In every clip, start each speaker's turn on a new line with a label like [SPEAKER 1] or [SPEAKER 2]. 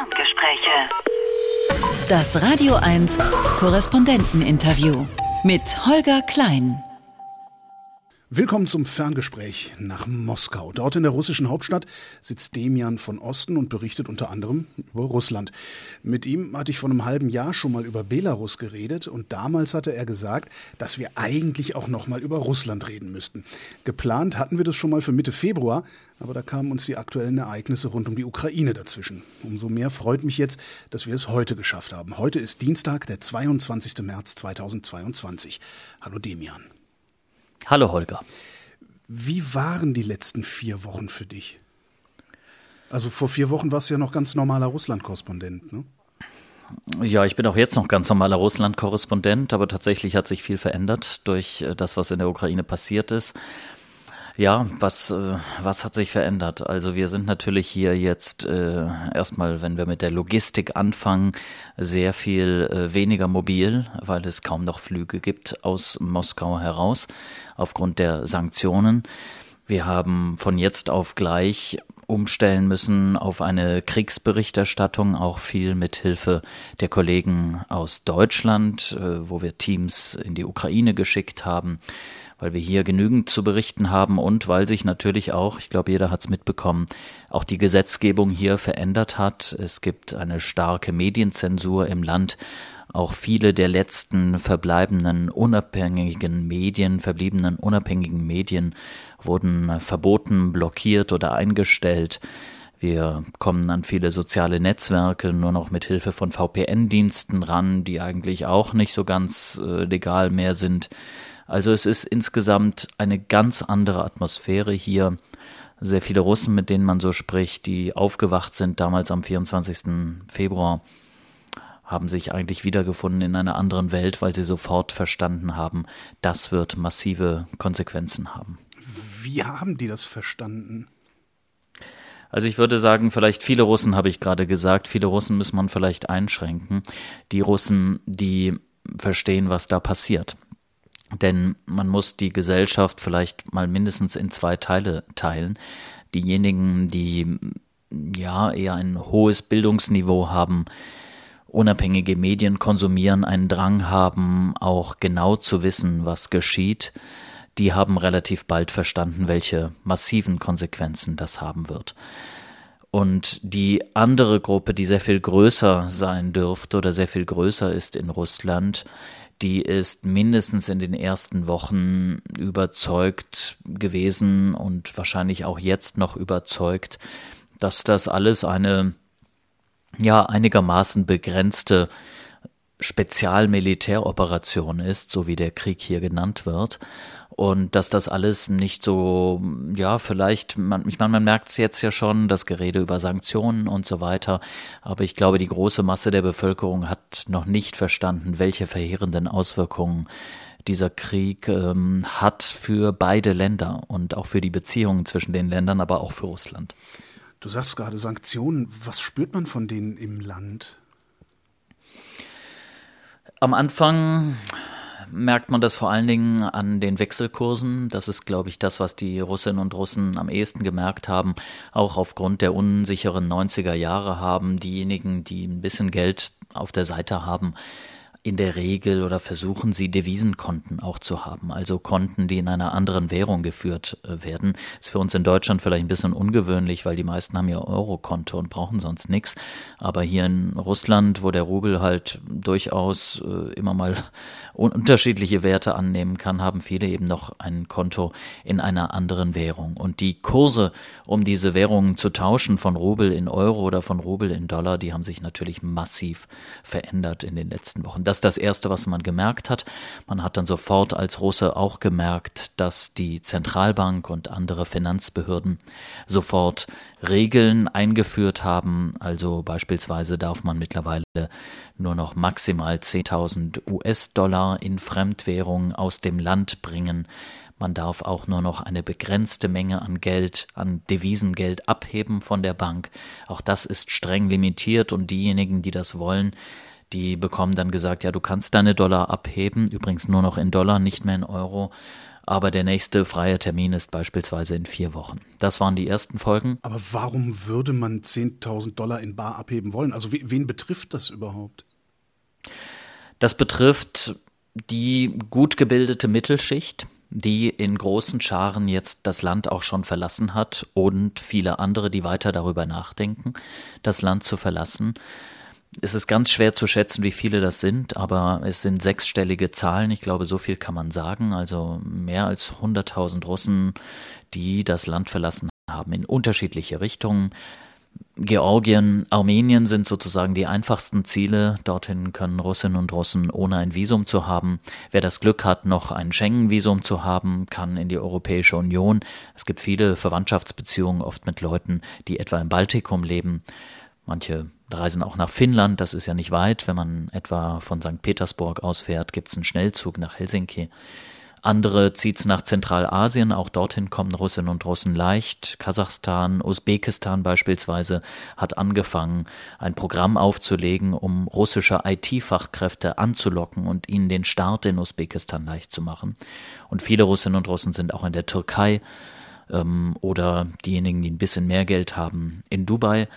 [SPEAKER 1] Ferngespräche. Das Radio 1 Korrespondenteninterview mit Holger Klein.
[SPEAKER 2] Willkommen zum Ferngespräch nach Moskau. Dort in der russischen Hauptstadt sitzt Demian von Osten und berichtet unter anderem über Russland. Mit ihm hatte ich vor einem halben Jahr schon mal über Belarus geredet und damals hatte er gesagt, dass wir eigentlich auch noch mal über Russland reden müssten. Geplant hatten wir das schon mal für Mitte Februar, aber da kamen uns die aktuellen Ereignisse rund um die Ukraine dazwischen. Umso mehr freut mich jetzt, dass wir es heute geschafft haben. Heute ist Dienstag, der 22. März 2022. Hallo Demian.
[SPEAKER 3] Hallo Holger.
[SPEAKER 2] Wie waren die letzten vier Wochen für dich? Also vor vier Wochen warst du ja noch ganz normaler Russland-Korrespondent, ne?
[SPEAKER 3] Ja, ich bin auch jetzt noch ganz normaler Russland-Korrespondent, aber tatsächlich hat sich viel verändert durch äh, das, was in der Ukraine passiert ist. Ja, was, äh, was hat sich verändert? Also wir sind natürlich hier jetzt äh, erstmal, wenn wir mit der Logistik anfangen, sehr viel äh, weniger mobil, weil es kaum noch Flüge gibt aus Moskau heraus aufgrund der Sanktionen. Wir haben von jetzt auf gleich umstellen müssen auf eine Kriegsberichterstattung, auch viel mit Hilfe der Kollegen aus Deutschland, äh, wo wir Teams in die Ukraine geschickt haben weil wir hier genügend zu berichten haben und weil sich natürlich auch, ich glaube, jeder hat es mitbekommen, auch die Gesetzgebung hier verändert hat. Es gibt eine starke Medienzensur im Land. Auch viele der letzten verbleibenden unabhängigen Medien, verbliebenen unabhängigen Medien wurden verboten, blockiert oder eingestellt. Wir kommen an viele soziale Netzwerke nur noch mit Hilfe von VPN-Diensten ran, die eigentlich auch nicht so ganz äh, legal mehr sind. Also es ist insgesamt eine ganz andere Atmosphäre hier. Sehr viele Russen, mit denen man so spricht, die aufgewacht sind damals am 24. Februar, haben sich eigentlich wiedergefunden in einer anderen Welt, weil sie sofort verstanden haben, das wird massive Konsequenzen haben.
[SPEAKER 2] Wie haben die das verstanden?
[SPEAKER 3] Also ich würde sagen, vielleicht viele Russen habe ich gerade gesagt, viele Russen muss man vielleicht einschränken. Die Russen, die verstehen, was da passiert. Denn man muss die Gesellschaft vielleicht mal mindestens in zwei Teile teilen. Diejenigen, die ja eher ein hohes Bildungsniveau haben, unabhängige Medien konsumieren, einen Drang haben, auch genau zu wissen, was geschieht, die haben relativ bald verstanden, welche massiven Konsequenzen das haben wird. Und die andere Gruppe, die sehr viel größer sein dürfte oder sehr viel größer ist in Russland, die ist mindestens in den ersten Wochen überzeugt gewesen und wahrscheinlich auch jetzt noch überzeugt, dass das alles eine ja einigermaßen begrenzte Spezialmilitäroperation ist, so wie der Krieg hier genannt wird und dass das alles nicht so, ja, vielleicht, man, ich meine, man merkt es jetzt ja schon, das Gerede über Sanktionen und so weiter, aber ich glaube, die große Masse der Bevölkerung hat noch nicht verstanden, welche verheerenden Auswirkungen dieser Krieg ähm, hat für beide Länder und auch für die Beziehungen zwischen den Ländern, aber auch für Russland.
[SPEAKER 2] Du sagst gerade Sanktionen. Was spürt man von denen im Land?
[SPEAKER 3] Am Anfang merkt man das vor allen Dingen an den Wechselkursen. Das ist, glaube ich, das, was die Russinnen und Russen am ehesten gemerkt haben. Auch aufgrund der unsicheren 90er Jahre haben diejenigen, die ein bisschen Geld auf der Seite haben, in der Regel oder versuchen sie Devisenkonten auch zu haben, also Konten, die in einer anderen Währung geführt äh, werden. Ist für uns in Deutschland vielleicht ein bisschen ungewöhnlich, weil die meisten haben ja Eurokonto und brauchen sonst nichts. Aber hier in Russland, wo der Rubel halt durchaus äh, immer mal unterschiedliche Werte annehmen kann, haben viele eben noch ein Konto in einer anderen Währung. Und die Kurse, um diese Währungen zu tauschen von Rubel in Euro oder von Rubel in Dollar, die haben sich natürlich massiv verändert in den letzten Wochen. Das ist das Erste, was man gemerkt hat. Man hat dann sofort als Russe auch gemerkt, dass die Zentralbank und andere Finanzbehörden sofort Regeln eingeführt haben. Also beispielsweise darf man mittlerweile nur noch maximal 10.000 US-Dollar in Fremdwährung aus dem Land bringen. Man darf auch nur noch eine begrenzte Menge an Geld, an Devisengeld abheben von der Bank. Auch das ist streng limitiert und diejenigen, die das wollen, die bekommen dann gesagt, ja, du kannst deine Dollar abheben, übrigens nur noch in Dollar, nicht mehr in Euro. aber der nächste freie Termin ist beispielsweise in vier Wochen. Das waren die ersten Folgen.
[SPEAKER 2] Aber warum würde man 10.000 Dollar in Bar abheben wollen? Also wen betrifft das überhaupt?
[SPEAKER 3] Das betrifft die gut gebildete Mittelschicht, die in großen Scharen jetzt das Land auch schon verlassen hat und viele andere, die weiter darüber nachdenken, das Land zu verlassen. Es ist ganz schwer zu schätzen, wie viele das sind, aber es sind sechsstellige Zahlen. Ich glaube, so viel kann man sagen. Also mehr als 100.000 Russen, die das Land verlassen haben in unterschiedliche Richtungen. Georgien, Armenien sind sozusagen die einfachsten Ziele. Dorthin können Russinnen und Russen ohne ein Visum zu haben. Wer das Glück hat, noch ein Schengen-Visum zu haben, kann in die Europäische Union. Es gibt viele Verwandtschaftsbeziehungen, oft mit Leuten, die etwa im Baltikum leben. Manche reisen auch nach Finnland, das ist ja nicht weit. Wenn man etwa von St. Petersburg ausfährt, gibt es einen Schnellzug nach Helsinki. Andere zieht es nach Zentralasien, auch dorthin kommen Russinnen und Russen leicht. Kasachstan, Usbekistan beispielsweise hat angefangen, ein Programm aufzulegen, um russische IT-Fachkräfte anzulocken und ihnen den Start in Usbekistan leicht zu machen. Und viele Russinnen und Russen sind auch in der Türkei ähm, oder diejenigen, die ein bisschen mehr Geld haben, in Dubai.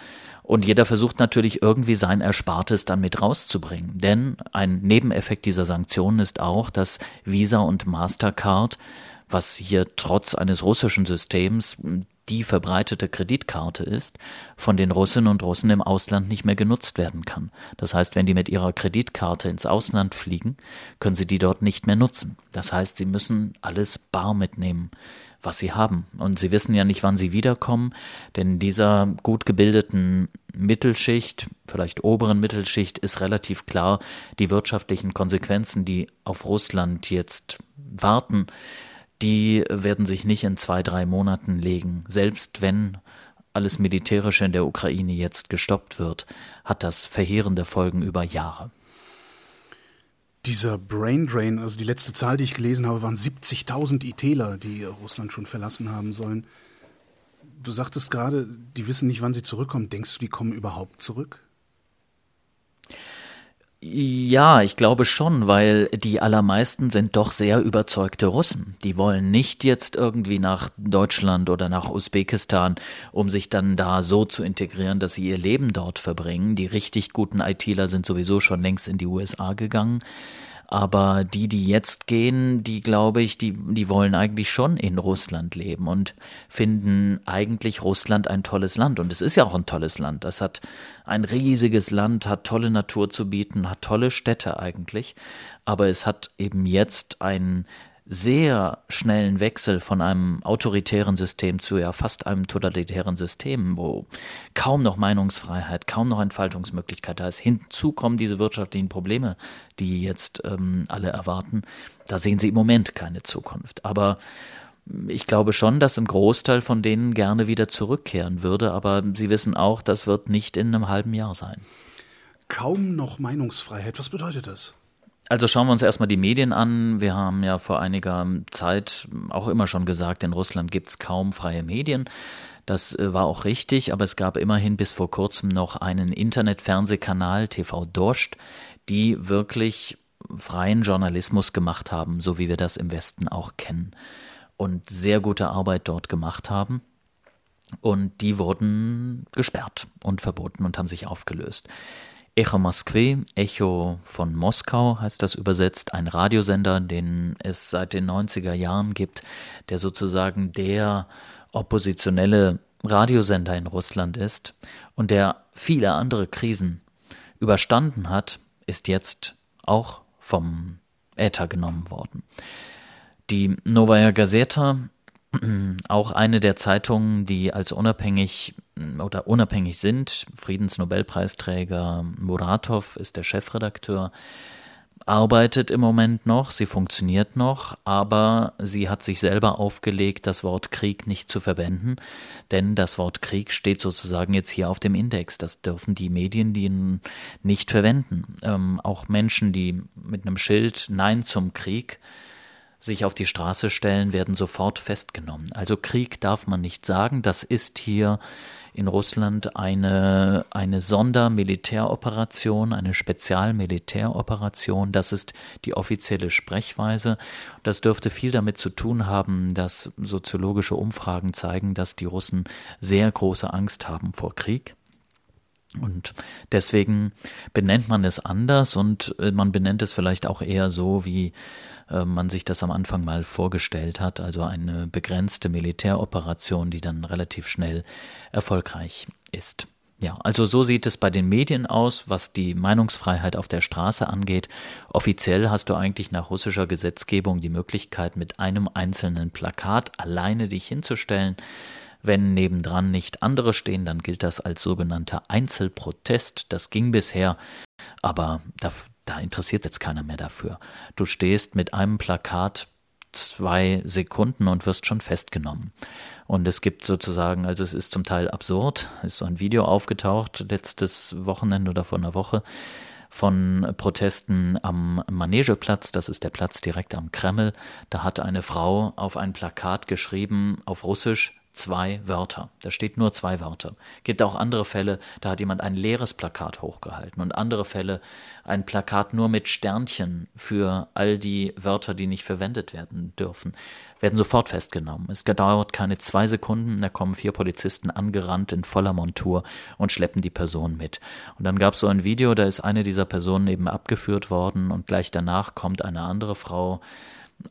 [SPEAKER 3] Und jeder versucht natürlich irgendwie sein Erspartes dann mit rauszubringen. Denn ein Nebeneffekt dieser Sanktionen ist auch, dass Visa und Mastercard, was hier trotz eines russischen Systems die verbreitete Kreditkarte ist, von den Russinnen und Russen im Ausland nicht mehr genutzt werden kann. Das heißt, wenn die mit ihrer Kreditkarte ins Ausland fliegen, können sie die dort nicht mehr nutzen. Das heißt, sie müssen alles bar mitnehmen was sie haben. Und sie wissen ja nicht, wann sie wiederkommen, denn dieser gut gebildeten Mittelschicht, vielleicht oberen Mittelschicht, ist relativ klar, die wirtschaftlichen Konsequenzen, die auf Russland jetzt warten, die werden sich nicht in zwei, drei Monaten legen. Selbst wenn alles Militärische in der Ukraine jetzt gestoppt wird, hat das verheerende Folgen über Jahre.
[SPEAKER 2] Dieser Brain Drain, also die letzte Zahl, die ich gelesen habe, waren 70.000 ITler, die Russland schon verlassen haben sollen. Du sagtest gerade, die wissen nicht, wann sie zurückkommen. Denkst du, die kommen überhaupt zurück?
[SPEAKER 3] Ja, ich glaube schon, weil die allermeisten sind doch sehr überzeugte Russen. Die wollen nicht jetzt irgendwie nach Deutschland oder nach Usbekistan, um sich dann da so zu integrieren, dass sie ihr Leben dort verbringen. Die richtig guten ITler sind sowieso schon längst in die USA gegangen. Aber die, die jetzt gehen, die glaube ich, die, die wollen eigentlich schon in Russland leben und finden eigentlich Russland ein tolles Land. Und es ist ja auch ein tolles Land. Es hat ein riesiges Land, hat tolle Natur zu bieten, hat tolle Städte eigentlich. Aber es hat eben jetzt ein sehr schnellen Wechsel von einem autoritären System zu ja fast einem totalitären System, wo kaum noch Meinungsfreiheit, kaum noch Entfaltungsmöglichkeit da ist. Hinzu kommen diese wirtschaftlichen Probleme, die jetzt ähm, alle erwarten. Da sehen sie im Moment keine Zukunft. Aber ich glaube schon, dass ein Großteil von denen gerne wieder zurückkehren würde, aber sie wissen auch, das wird nicht in einem halben Jahr sein.
[SPEAKER 2] Kaum noch Meinungsfreiheit, was bedeutet das?
[SPEAKER 3] Also schauen wir uns erstmal die Medien an. Wir haben ja vor einiger Zeit auch immer schon gesagt, in Russland gibt es kaum freie Medien. Das äh, war auch richtig, aber es gab immerhin bis vor kurzem noch einen Internetfernsehkanal TV Dorscht, die wirklich freien Journalismus gemacht haben, so wie wir das im Westen auch kennen. Und sehr gute Arbeit dort gemacht haben. Und die wurden gesperrt und verboten und haben sich aufgelöst. Echo Moskwe, Echo von Moskau heißt das übersetzt, ein Radiosender, den es seit den 90er Jahren gibt, der sozusagen der oppositionelle Radiosender in Russland ist und der viele andere Krisen überstanden hat, ist jetzt auch vom Äther genommen worden. Die Novaya Gazeta auch eine der Zeitungen, die als unabhängig oder unabhängig sind. Friedensnobelpreisträger Muratov ist der Chefredakteur, arbeitet im Moment noch, sie funktioniert noch, aber sie hat sich selber aufgelegt, das Wort Krieg nicht zu verwenden, denn das Wort Krieg steht sozusagen jetzt hier auf dem Index. Das dürfen die Medien die nicht verwenden. Ähm, auch Menschen, die mit einem Schild Nein zum Krieg sich auf die Straße stellen, werden sofort festgenommen. Also Krieg darf man nicht sagen. Das ist hier in Russland eine, eine Sondermilitäroperation, eine Spezialmilitäroperation. Das ist die offizielle Sprechweise. Das dürfte viel damit zu tun haben, dass soziologische Umfragen zeigen, dass die Russen sehr große Angst haben vor Krieg. Und deswegen benennt man es anders und äh, man benennt es vielleicht auch eher so, wie äh, man sich das am Anfang mal vorgestellt hat, also eine begrenzte Militäroperation, die dann relativ schnell erfolgreich ist. Ja, also so sieht es bei den Medien aus, was die Meinungsfreiheit auf der Straße angeht. Offiziell hast du eigentlich nach russischer Gesetzgebung die Möglichkeit, mit einem einzelnen Plakat alleine dich hinzustellen. Wenn nebendran nicht andere stehen, dann gilt das als sogenannter Einzelprotest. Das ging bisher, aber da, interessiert jetzt keiner mehr dafür. Du stehst mit einem Plakat zwei Sekunden und wirst schon festgenommen. Und es gibt sozusagen, also es ist zum Teil absurd, ist so ein Video aufgetaucht letztes Wochenende oder vor einer Woche von Protesten am Manegeplatz, das ist der Platz direkt am Kreml. Da hat eine Frau auf ein Plakat geschrieben auf Russisch, zwei Wörter. Da steht nur zwei Wörter. Gibt auch andere Fälle, da hat jemand ein leeres Plakat hochgehalten und andere Fälle ein Plakat nur mit Sternchen für all die Wörter, die nicht verwendet werden dürfen, werden sofort festgenommen. Es dauert keine zwei Sekunden, da kommen vier Polizisten angerannt in voller Montur und schleppen die Person mit. Und dann gab es so ein Video, da ist eine dieser Personen eben abgeführt worden und gleich danach kommt eine andere Frau,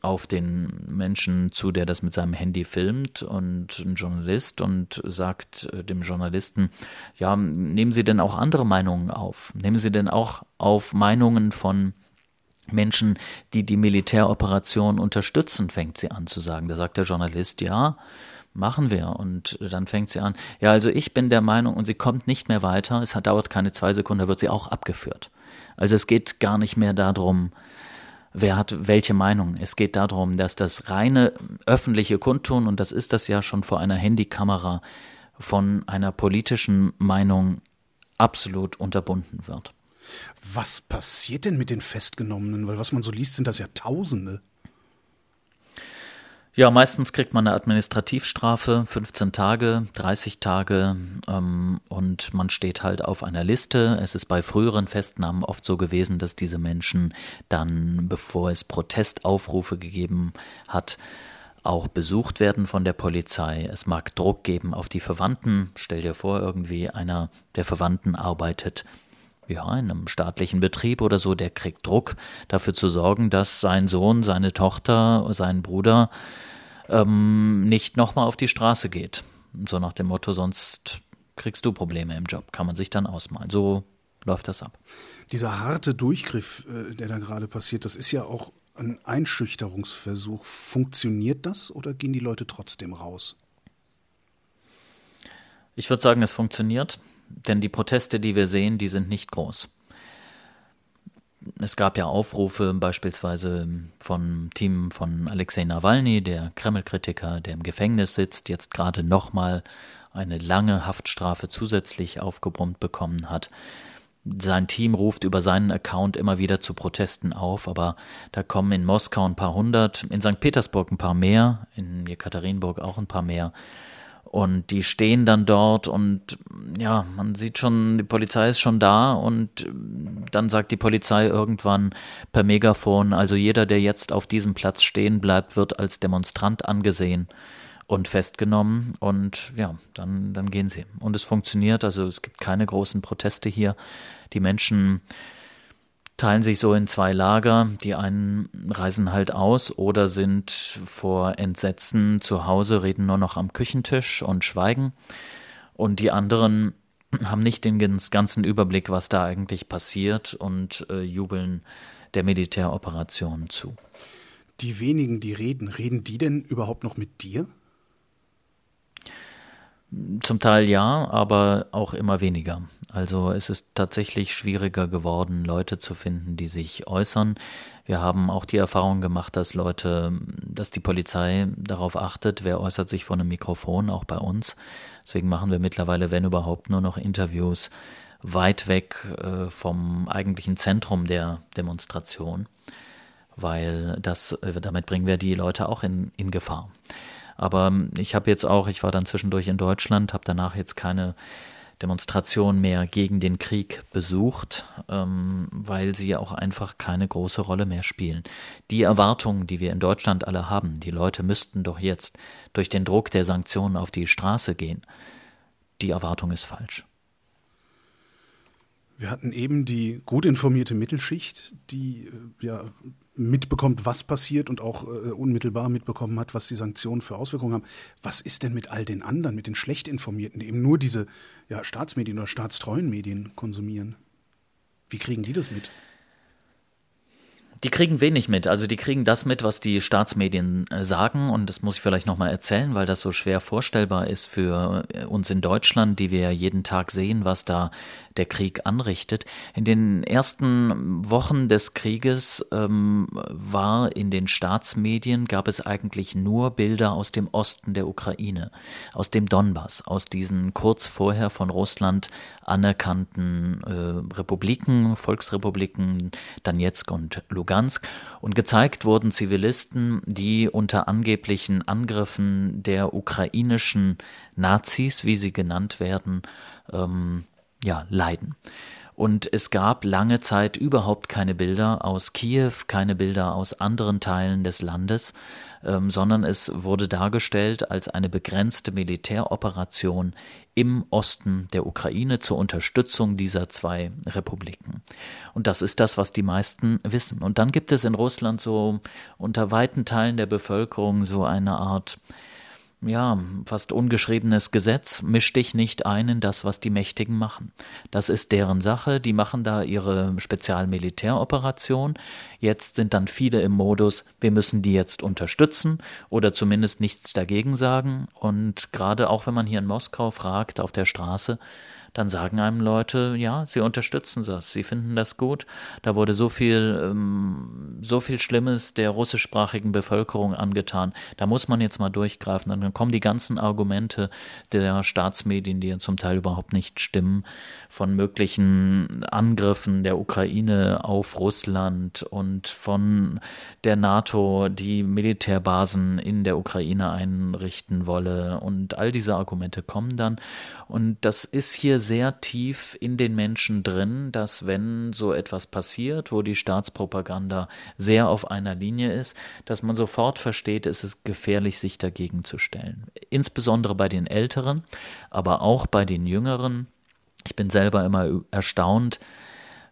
[SPEAKER 3] auf den Menschen zu, der das mit seinem Handy filmt und ein Journalist und sagt äh, dem Journalisten, ja, nehmen Sie denn auch andere Meinungen auf? Nehmen Sie denn auch auf Meinungen von Menschen, die die Militäroperation unterstützen, fängt sie an zu sagen. Da sagt der Journalist, ja, machen wir. Und dann fängt sie an, ja, also ich bin der Meinung, und sie kommt nicht mehr weiter, es dauert keine zwei Sekunden, da wird sie auch abgeführt. Also es geht gar nicht mehr darum, wer hat welche Meinung. Es geht darum, dass das reine öffentliche Kundtun, und das ist das ja schon vor einer Handykamera, von einer politischen Meinung absolut unterbunden wird.
[SPEAKER 2] Was passiert denn mit den Festgenommenen? Weil was man so liest, sind das ja Tausende.
[SPEAKER 3] Ja, meistens kriegt man eine Administrativstrafe, 15 Tage, 30 Tage ähm, und man steht halt auf einer Liste. Es ist bei früheren Festnahmen oft so gewesen, dass diese Menschen dann, bevor es Protestaufrufe gegeben hat, auch besucht werden von der Polizei. Es mag Druck geben auf die Verwandten. Stell dir vor, irgendwie einer der Verwandten arbeitet ja, in einem staatlichen Betrieb oder so, der kriegt Druck, dafür zu sorgen, dass sein Sohn, seine Tochter, sein Bruder ähm, nicht nochmal auf die Straße geht. So nach dem Motto, sonst kriegst du Probleme im Job, kann man sich dann ausmalen. So läuft das ab.
[SPEAKER 2] Dieser harte Durchgriff, äh, der da gerade passiert, das ist ja auch ein Einschüchterungsversuch. Funktioniert das oder gehen die Leute trotzdem raus?
[SPEAKER 3] Ich würde sagen, es funktioniert. Denn die Proteste, die wir sehen, die sind nicht groß. Es gab ja Aufrufe beispielsweise vom Team von Alexei Nawalny, der Kreml-Kritiker, der im Gefängnis sitzt, jetzt gerade nochmal eine lange Haftstrafe zusätzlich aufgebrummt bekommen hat. Sein Team ruft über seinen Account immer wieder zu Protesten auf, aber da kommen in Moskau ein paar hundert, in St. Petersburg ein paar mehr, in Jekaterinburg auch ein paar mehr. Und die stehen dann dort und ja, man sieht schon, die Polizei ist schon da und dann sagt die Polizei irgendwann per Megafon, also jeder, der jetzt auf diesem Platz stehen bleibt, wird als Demonstrant angesehen und festgenommen und ja, dann, dann gehen sie. Und es funktioniert, also es gibt keine großen Proteste hier. Die Menschen teilen sich so in zwei Lager. Die einen reisen halt aus oder sind vor Entsetzen zu Hause, reden nur noch am Küchentisch und schweigen. Und die anderen haben nicht den ganzen Überblick, was da eigentlich passiert und äh, jubeln der Militäroperation zu.
[SPEAKER 2] Die wenigen, die reden, reden die denn überhaupt noch mit dir?
[SPEAKER 3] Zum Teil ja, aber auch immer weniger. Also es ist tatsächlich schwieriger geworden, Leute zu finden, die sich äußern. Wir haben auch die Erfahrung gemacht, dass Leute, dass die Polizei darauf achtet, wer äußert sich vor einem Mikrofon, auch bei uns. Deswegen machen wir mittlerweile, wenn überhaupt, nur noch Interviews weit weg äh, vom eigentlichen Zentrum der Demonstration weil das, äh, damit bringen wir die Leute auch in, in Gefahr. Aber ähm, ich habe jetzt auch, ich war dann zwischendurch in Deutschland, habe danach jetzt keine Demonstration mehr gegen den Krieg besucht, ähm, weil sie auch einfach keine große Rolle mehr spielen. Die Erwartungen, die wir in Deutschland alle haben, die Leute müssten doch jetzt durch den Druck der Sanktionen auf die Straße gehen, die Erwartung ist falsch.
[SPEAKER 2] Wir hatten eben die gut informierte Mittelschicht, die äh, ja mitbekommt, was passiert und auch äh, unmittelbar mitbekommen hat, was die Sanktionen für Auswirkungen haben. Was ist denn mit all den anderen, mit den schlecht informierten, die eben nur diese ja, Staatsmedien oder staatstreuen Medien konsumieren? Wie kriegen die das mit?
[SPEAKER 3] Die kriegen wenig mit. Also die kriegen das mit, was die Staatsmedien äh, sagen. Und das muss ich vielleicht nochmal erzählen, weil das so schwer vorstellbar ist für äh, uns in Deutschland, die wir jeden Tag sehen, was da der Krieg anrichtet. In den ersten Wochen des Krieges ähm, war in den Staatsmedien, gab es eigentlich nur Bilder aus dem Osten der Ukraine, aus dem Donbass, aus diesen kurz vorher von Russland anerkannten äh, Republiken, Volksrepubliken, Donetsk und Lugansk. Und gezeigt wurden Zivilisten, die unter angeblichen Angriffen der ukrainischen Nazis, wie sie genannt werden, ähm, ja, leiden. Und es gab lange Zeit überhaupt keine Bilder aus Kiew, keine Bilder aus anderen Teilen des Landes, ähm, sondern es wurde dargestellt als eine begrenzte Militäroperation im Osten der Ukraine zur Unterstützung dieser zwei Republiken. Und das ist das, was die meisten wissen. Und dann gibt es in Russland so unter weiten Teilen der Bevölkerung so eine Art ja, fast ungeschriebenes Gesetz, misch dich nicht ein in das, was die Mächtigen machen. Das ist deren Sache, die machen da ihre Spezialmilitäroperation. Jetzt sind dann viele im Modus, wir müssen die jetzt unterstützen oder zumindest nichts dagegen sagen. Und gerade auch wenn man hier in Moskau fragt, auf der Straße, dann sagen einem Leute, ja, sie unterstützen das, sie finden das gut. Da wurde so viel, ähm, so viel Schlimmes der russischsprachigen Bevölkerung angetan. Da muss man jetzt mal durchgreifen. Und dann kommen die ganzen Argumente der Staatsmedien, die ja zum Teil überhaupt nicht stimmen, von möglichen Angriffen der Ukraine auf Russland und von der NATO, die Militärbasen in der Ukraine einrichten wolle. Und all diese Argumente kommen dann. Und das ist hier sehr tief in den Menschen drin, dass wenn so etwas passiert, wo die Staatspropaganda sehr auf einer Linie ist, dass man sofort versteht, es ist gefährlich, sich dagegen zu stellen. Insbesondere bei den Älteren, aber auch bei den Jüngeren. Ich bin selber immer erstaunt,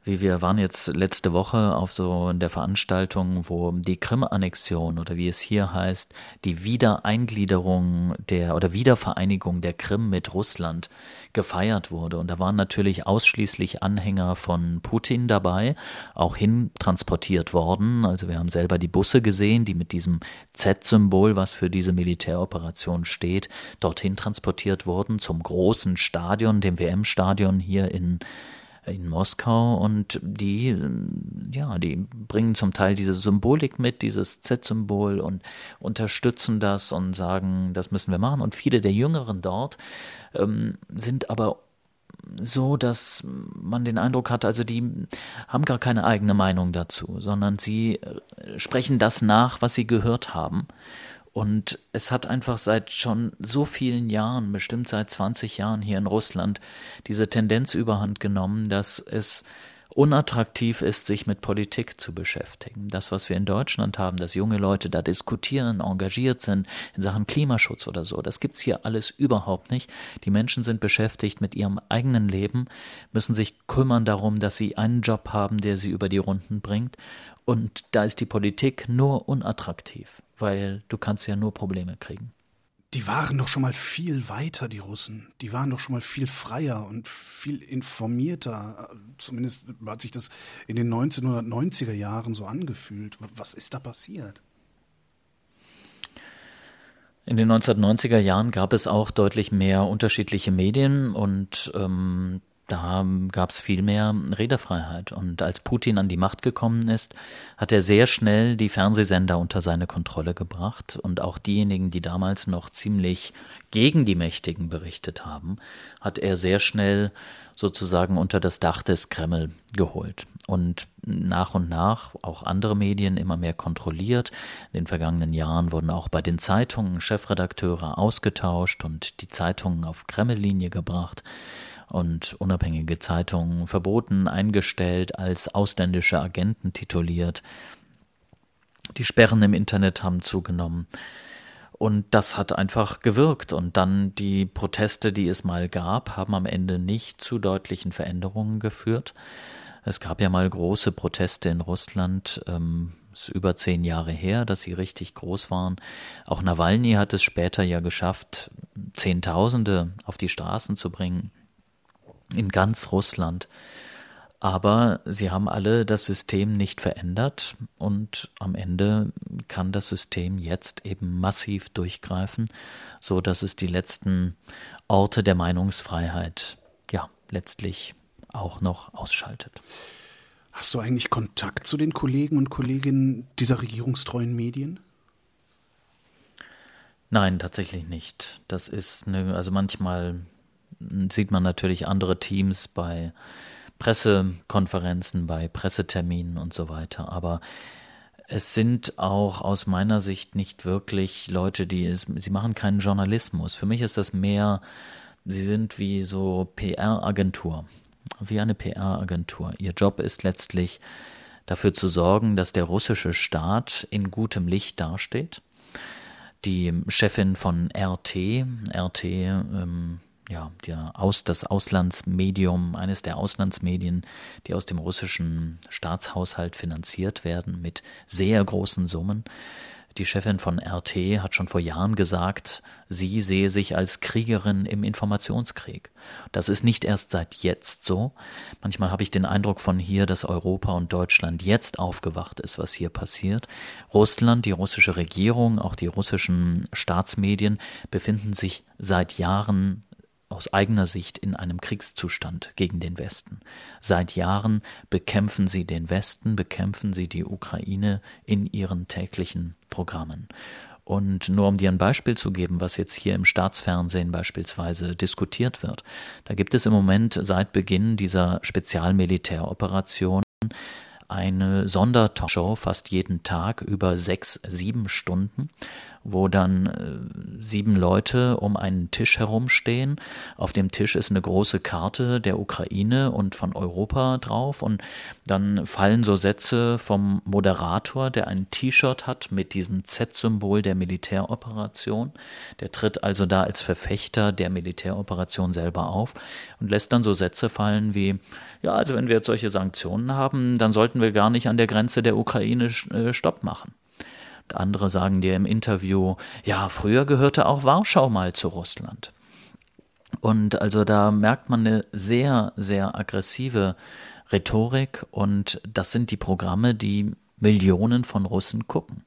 [SPEAKER 3] wie wir waren jetzt letzte Woche auf so in der Veranstaltung, wo die Krim-Annexion oder wie es hier heißt, die Wiedereingliederung der oder Wiedervereinigung der Krim mit Russland gefeiert wurde. Und da waren natürlich ausschließlich Anhänger von Putin dabei, auch hin transportiert worden. Also wir haben selber die Busse gesehen, die mit diesem Z-Symbol, was für diese Militäroperation steht, dorthin transportiert wurden zum großen Stadion, dem WM-Stadion hier in in Moskau und die, ja, die bringen zum Teil diese Symbolik mit, dieses Z-Symbol und unterstützen das und sagen, das müssen wir machen. Und viele der Jüngeren dort ähm, sind aber so, dass man den Eindruck hat, also die haben gar keine eigene Meinung dazu, sondern sie äh, sprechen das nach, was sie gehört haben. Und es hat einfach seit schon so vielen Jahren, bestimmt seit 20 Jahren hier in Russland, diese Tendenz überhand genommen, dass es unattraktiv ist, sich mit Politik zu beschäftigen. Das, was wir in Deutschland haben, dass junge Leute da diskutieren, engagiert sind in Sachen Klimaschutz oder so, das gibt's hier alles überhaupt nicht. Die Menschen sind beschäftigt mit ihrem eigenen Leben, müssen sich kümmern darum, dass sie einen Job haben, der sie über die Runden bringt. Und da ist die Politik nur unattraktiv weil du kannst ja nur Probleme kriegen.
[SPEAKER 2] Die waren doch schon mal viel weiter, die Russen. Die waren doch schon mal viel freier und viel informierter. Zumindest hat sich das in den 1990er Jahren so angefühlt. Was ist da passiert?
[SPEAKER 3] In den 1990er Jahren gab es auch deutlich mehr unterschiedliche Medien und ähm, da gab es viel mehr Redefreiheit. Und als Putin an die Macht gekommen ist, hat er sehr schnell die Fernsehsender unter seine Kontrolle gebracht und auch diejenigen, die damals noch ziemlich gegen die Mächtigen berichtet haben, hat er sehr schnell sozusagen unter das Dach des Kreml geholt und nach und nach auch andere Medien immer mehr kontrolliert. In den vergangenen Jahren wurden auch bei den Zeitungen Chefredakteure ausgetauscht und die Zeitungen auf Kreml-Linie gebracht und unabhängige Zeitungen verboten, eingestellt, als ausländische Agenten tituliert. Die Sperren im Internet haben zugenommen. Und das hat einfach gewirkt. Und dann die Proteste, die es mal gab, haben am Ende nicht zu deutlichen Veränderungen geführt. Es gab ja mal große Proteste in Russland, ähm, ist über zehn Jahre her, dass sie richtig groß waren. Auch Nawalny hat es später ja geschafft, Zehntausende auf die Straßen zu bringen in ganz Russland. Aber sie haben alle das System nicht verändert und am Ende kann das System jetzt eben massiv durchgreifen, so dass es die letzten Orte der Meinungsfreiheit ja letztlich auch noch ausschaltet.
[SPEAKER 2] Hast du eigentlich Kontakt zu den Kollegen und Kolleginnen dieser regierungstreuen Medien?
[SPEAKER 3] Nein, tatsächlich nicht. Das ist eine, also manchmal sieht man natürlich andere Teams bei Pressekonferenzen, bei Presseterminen und so weiter. Aber es sind auch aus meiner Sicht nicht wirklich Leute, die es, sie machen keinen Journalismus. Für mich ist das mehr, sie sind wie so PR-Agentur, wie eine PR-Agentur. Ihr Job ist letztlich dafür zu sorgen, dass der russische Staat in gutem Licht dasteht. Die Chefin von RT, RT ähm, ja, der Aus, das Auslandsmedium, eines der Auslandsmedien, die aus dem russischen Staatshaushalt finanziert werden mit sehr großen Summen. Die Chefin von RT hat schon vor Jahren gesagt, sie sehe sich als Kriegerin im Informationskrieg. Das ist nicht erst seit jetzt so. Manchmal habe ich den Eindruck von hier, dass Europa und Deutschland jetzt aufgewacht ist, was hier passiert. Russland, die russische Regierung, auch die russischen Staatsmedien befinden sich seit Jahren aus eigener Sicht in einem Kriegszustand gegen den Westen. Seit Jahren bekämpfen sie den Westen, bekämpfen sie die Ukraine in ihren täglichen Programmen. Und nur um dir ein Beispiel zu geben, was jetzt hier im Staatsfernsehen beispielsweise diskutiert wird. Da gibt es im Moment seit Beginn dieser Spezialmilitäroperation eine Sondertalkshow fast jeden Tag über sechs, sieben Stunden, wo dann äh, sieben Leute um einen Tisch herumstehen. Auf dem Tisch ist eine große Karte der Ukraine und von Europa drauf und dann fallen so Sätze vom Moderator, der ein T-Shirt hat mit diesem Z-Symbol der Militäroperation. Der tritt also da als Verfechter der Militäroperation selber auf und lässt dann so Sätze fallen wie, ja, also wenn wir jetzt solche Sanktionen haben, dann sollten wir gar nicht an der Grenze der Ukraine äh, Stopp machen. Andere sagen dir im Interview, ja, früher gehörte auch Warschau mal zu Russland. Und also da merkt man eine sehr, sehr aggressive Rhetorik und das sind die Programme, die Millionen von Russen gucken.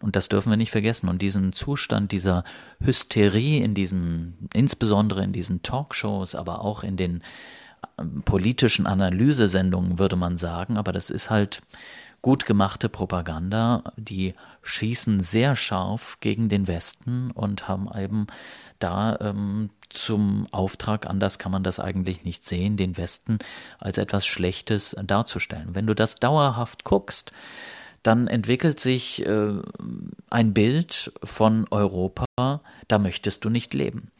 [SPEAKER 3] Und das dürfen wir nicht vergessen. Und diesen Zustand dieser Hysterie in diesen, insbesondere in diesen Talkshows, aber auch in den ähm, politischen Analysesendungen, würde man sagen, aber das ist halt gut gemachte Propaganda, die schießen sehr scharf gegen den Westen und haben eben da ähm, zum Auftrag, anders kann man das eigentlich nicht sehen, den Westen als etwas Schlechtes darzustellen. Wenn du das dauerhaft guckst, dann entwickelt sich äh, ein Bild von Europa, da möchtest du nicht leben.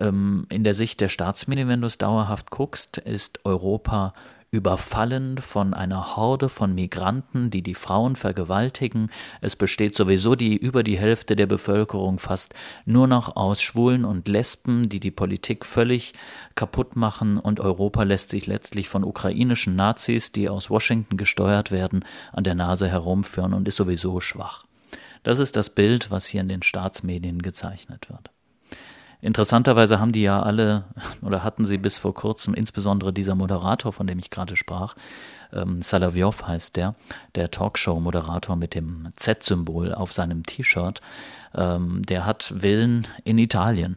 [SPEAKER 3] Ähm, in der Sicht der Staatsmedien, wenn du es dauerhaft guckst, ist Europa überfallen von einer Horde von Migranten, die die Frauen vergewaltigen. Es besteht sowieso die über die Hälfte der Bevölkerung fast nur noch aus Schwulen und Lesben, die die Politik völlig kaputt machen und Europa lässt sich letztlich von ukrainischen Nazis, die aus Washington gesteuert werden, an der Nase herumführen und ist sowieso schwach. Das ist das Bild, was hier in den Staatsmedien gezeichnet wird. Interessanterweise haben die ja alle oder hatten sie bis vor kurzem, insbesondere dieser Moderator, von dem ich gerade sprach, ähm, Salavyov heißt der, der Talkshow-Moderator mit dem Z-Symbol auf seinem T-Shirt, ähm, der hat Villen in Italien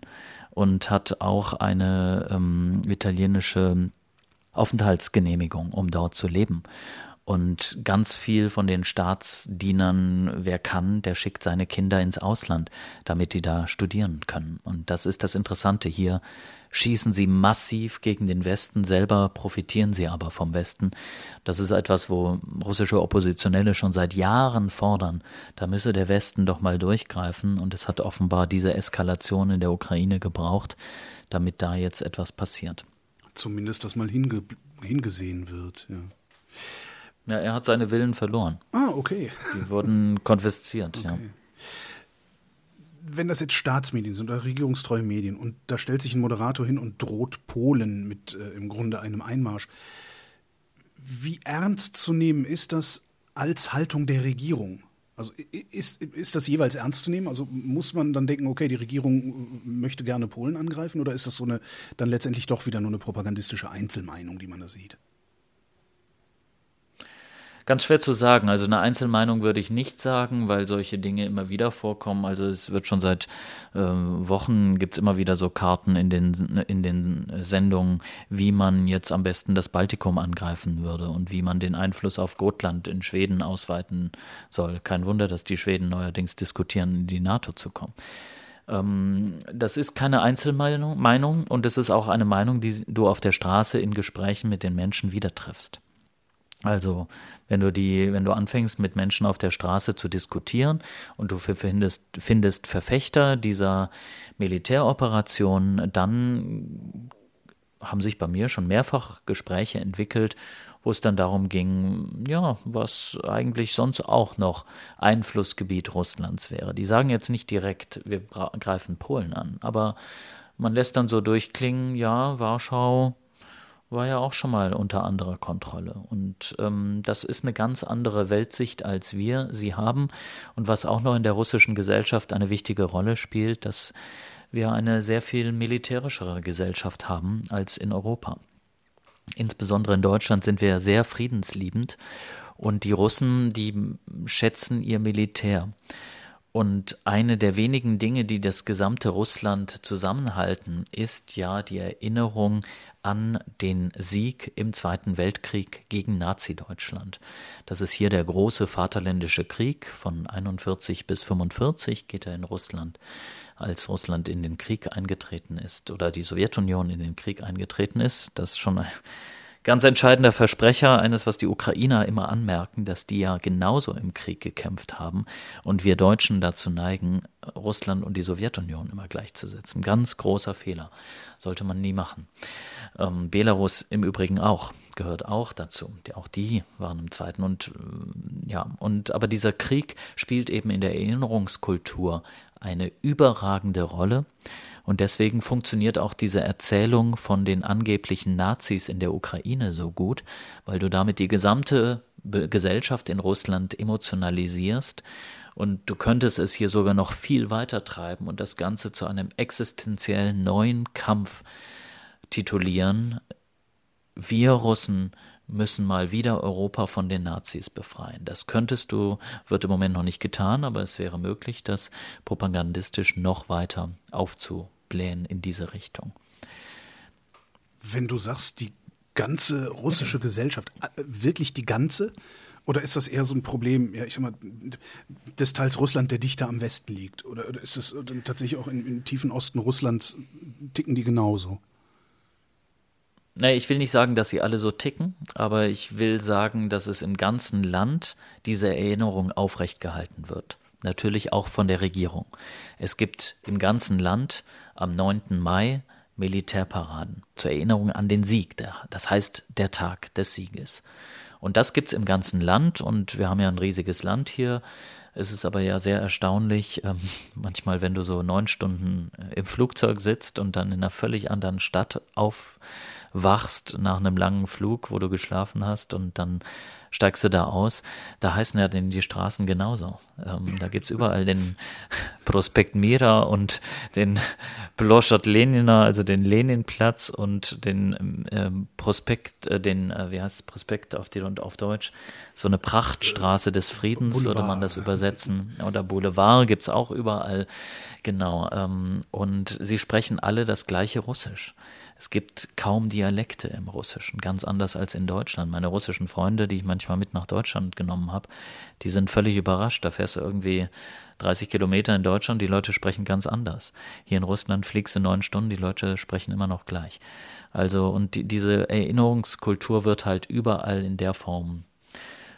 [SPEAKER 3] und hat auch eine ähm, italienische Aufenthaltsgenehmigung, um dort zu leben. Und ganz viel von den Staatsdienern, wer kann, der schickt seine Kinder ins Ausland, damit die da studieren können. Und das ist das Interessante. Hier schießen sie massiv gegen den Westen, selber profitieren sie aber vom Westen. Das ist etwas, wo russische Oppositionelle schon seit Jahren fordern. Da müsse der Westen doch mal durchgreifen. Und es hat offenbar diese Eskalation in der Ukraine gebraucht, damit da jetzt etwas passiert.
[SPEAKER 2] Zumindest, dass mal hinge hingesehen wird. Ja.
[SPEAKER 3] Ja, er hat seine Villen verloren.
[SPEAKER 2] Ah, okay.
[SPEAKER 3] Die wurden konfisziert, okay. ja.
[SPEAKER 2] Wenn das jetzt Staatsmedien sind oder regierungstreue Medien und da stellt sich ein Moderator hin und droht Polen mit äh, im Grunde einem Einmarsch, wie ernst zu nehmen ist das als Haltung der Regierung? Also ist, ist das jeweils ernst zu nehmen? Also muss man dann denken, okay, die Regierung möchte gerne Polen angreifen oder ist das so eine dann letztendlich doch wieder nur eine propagandistische Einzelmeinung, die man da sieht?
[SPEAKER 3] Ganz schwer zu sagen. Also eine Einzelmeinung würde ich nicht sagen, weil solche Dinge immer wieder vorkommen. Also es wird schon seit äh, Wochen gibt es immer wieder so Karten in den, in den Sendungen, wie man jetzt am besten das Baltikum angreifen würde und wie man den Einfluss auf Gotland in Schweden ausweiten soll. Kein Wunder, dass die Schweden neuerdings diskutieren, in die NATO zu kommen ähm, das ist keine Einzelmeinung und es ist auch eine Meinung, die du auf der Straße in Gesprächen mit den Menschen wieder triffst. Also wenn du die, wenn du anfängst mit Menschen auf der Straße zu diskutieren und du findest, findest Verfechter dieser Militäroperation, dann haben sich bei mir schon mehrfach Gespräche entwickelt, wo es dann darum ging, ja, was eigentlich sonst auch noch Einflussgebiet Russlands wäre. Die sagen jetzt nicht direkt, wir greifen Polen an, aber man lässt dann so durchklingen, ja, Warschau war ja auch schon mal unter anderer Kontrolle. Und ähm, das ist eine ganz andere Weltsicht, als wir sie haben. Und was auch noch in der russischen Gesellschaft eine wichtige Rolle spielt, dass wir eine sehr viel militärischere Gesellschaft haben als in Europa. Insbesondere in Deutschland sind wir sehr friedensliebend und die Russen, die schätzen ihr Militär. Und eine der wenigen Dinge, die das gesamte Russland zusammenhalten, ist ja die Erinnerung an den Sieg im Zweiten Weltkrieg gegen Nazi-Deutschland. Das ist hier der große Vaterländische Krieg von 41 bis 45 geht er in Russland, als Russland in den Krieg eingetreten ist oder die Sowjetunion in den Krieg eingetreten ist. Das ist schon ein ganz entscheidender Versprecher, eines, was die Ukrainer immer anmerken, dass die ja genauso im Krieg gekämpft haben und wir Deutschen dazu neigen, Russland und die Sowjetunion immer gleichzusetzen. Ganz großer Fehler. Sollte man nie machen. Ähm, Belarus im Übrigen auch, gehört auch dazu. Auch die waren im Zweiten und äh, ja, und aber dieser Krieg spielt eben in der Erinnerungskultur eine überragende Rolle. Und deswegen funktioniert auch diese Erzählung von den angeblichen Nazis in der Ukraine so gut, weil du damit die gesamte Gesellschaft in Russland emotionalisierst und du könntest es hier sogar noch viel weiter treiben und das Ganze zu einem existenziellen neuen Kampf titulieren. Wir Russen müssen mal wieder Europa von den Nazis befreien. Das könntest du, wird im Moment noch nicht getan, aber es wäre möglich, das propagandistisch noch weiter aufzublähen in diese Richtung.
[SPEAKER 2] Wenn du sagst, die ganze russische Gesellschaft, äh, wirklich die ganze? Oder ist das eher so ein Problem, ja, ich sag mal, des Teils Russland, der dichter am Westen liegt? Oder, oder ist das tatsächlich auch im tiefen Osten Russlands, ticken die genauso?
[SPEAKER 3] Nee, ich will nicht sagen, dass sie alle so ticken, aber ich will sagen, dass es im ganzen Land diese Erinnerung aufrecht gehalten wird. Natürlich auch von der Regierung. Es gibt im ganzen Land am 9. Mai Militärparaden zur Erinnerung an den Sieg, das heißt der Tag des Sieges. Und das gibt es im ganzen Land und wir haben ja ein riesiges Land hier. Es ist aber ja sehr erstaunlich, ähm, manchmal, wenn du so neun Stunden äh, im Flugzeug sitzt und dann in einer völlig anderen Stadt auf wachst nach einem langen Flug, wo du geschlafen hast und dann steigst du da aus. Da heißen ja denn die Straßen genauso. Ähm, da gibt's überall den Prospekt Mira und den Bloschat Lenina, also den Leninplatz und den ähm, Prospekt, äh, den, äh, wie heißt es, Prospekt auf, die, auf Deutsch? So eine Prachtstraße des Friedens Boulevard. würde man das übersetzen. Oder Boulevard gibt's auch überall. Genau. Ähm, und sie sprechen alle das gleiche Russisch. Es gibt kaum Dialekte im Russischen, ganz anders als in Deutschland. Meine russischen Freunde, die ich manchmal mit nach Deutschland genommen habe, die sind völlig überrascht. Da fährst du irgendwie 30 Kilometer in Deutschland, die Leute sprechen ganz anders. Hier in Russland fliegst du neun Stunden, die Leute sprechen immer noch gleich. Also, und die, diese Erinnerungskultur wird halt überall in der Form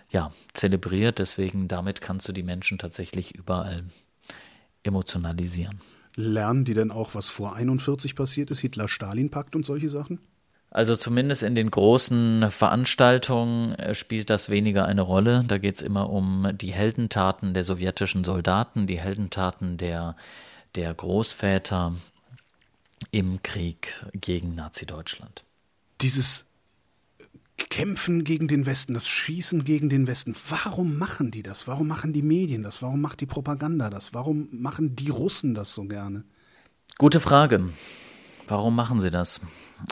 [SPEAKER 3] ja, zelebriert. Deswegen, damit kannst du die Menschen tatsächlich überall emotionalisieren.
[SPEAKER 2] Lernen die denn auch, was vor 41 passiert ist, Hitler-Stalin-Pakt und solche Sachen?
[SPEAKER 3] Also zumindest in den großen Veranstaltungen äh, spielt das weniger eine Rolle. Da geht es immer um die Heldentaten der sowjetischen Soldaten, die Heldentaten der, der Großväter im Krieg gegen Nazi-Deutschland.
[SPEAKER 2] Dieses Kämpfen gegen den Westen, das Schießen gegen den Westen. Warum machen die das? Warum machen die Medien das? Warum macht die Propaganda das? Warum machen die Russen das so gerne?
[SPEAKER 3] Gute Frage. Warum machen sie das?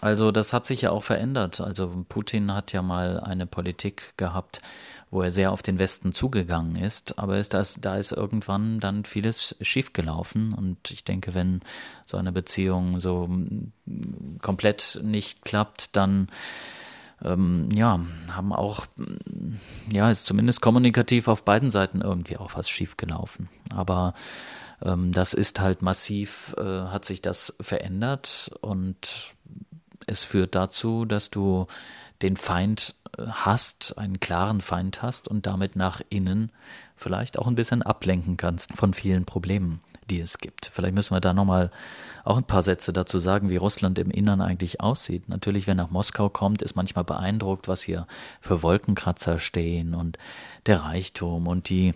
[SPEAKER 3] Also das hat sich ja auch verändert. Also Putin hat ja mal eine Politik gehabt, wo er sehr auf den Westen zugegangen ist, aber ist das, da ist irgendwann dann vieles schiefgelaufen und ich denke, wenn so eine Beziehung so komplett nicht klappt, dann ähm, ja, haben auch, ja, ist zumindest kommunikativ auf beiden Seiten irgendwie auch was schiefgelaufen. Aber ähm, das ist halt massiv, äh, hat sich das verändert und es führt dazu, dass du den Feind äh, hast, einen klaren Feind hast und damit nach innen vielleicht auch ein bisschen ablenken kannst von vielen Problemen die es gibt. Vielleicht müssen wir da nochmal auch ein paar Sätze dazu sagen, wie Russland im Innern eigentlich aussieht. Natürlich, wer nach Moskau kommt, ist manchmal beeindruckt, was hier für Wolkenkratzer stehen und der Reichtum und die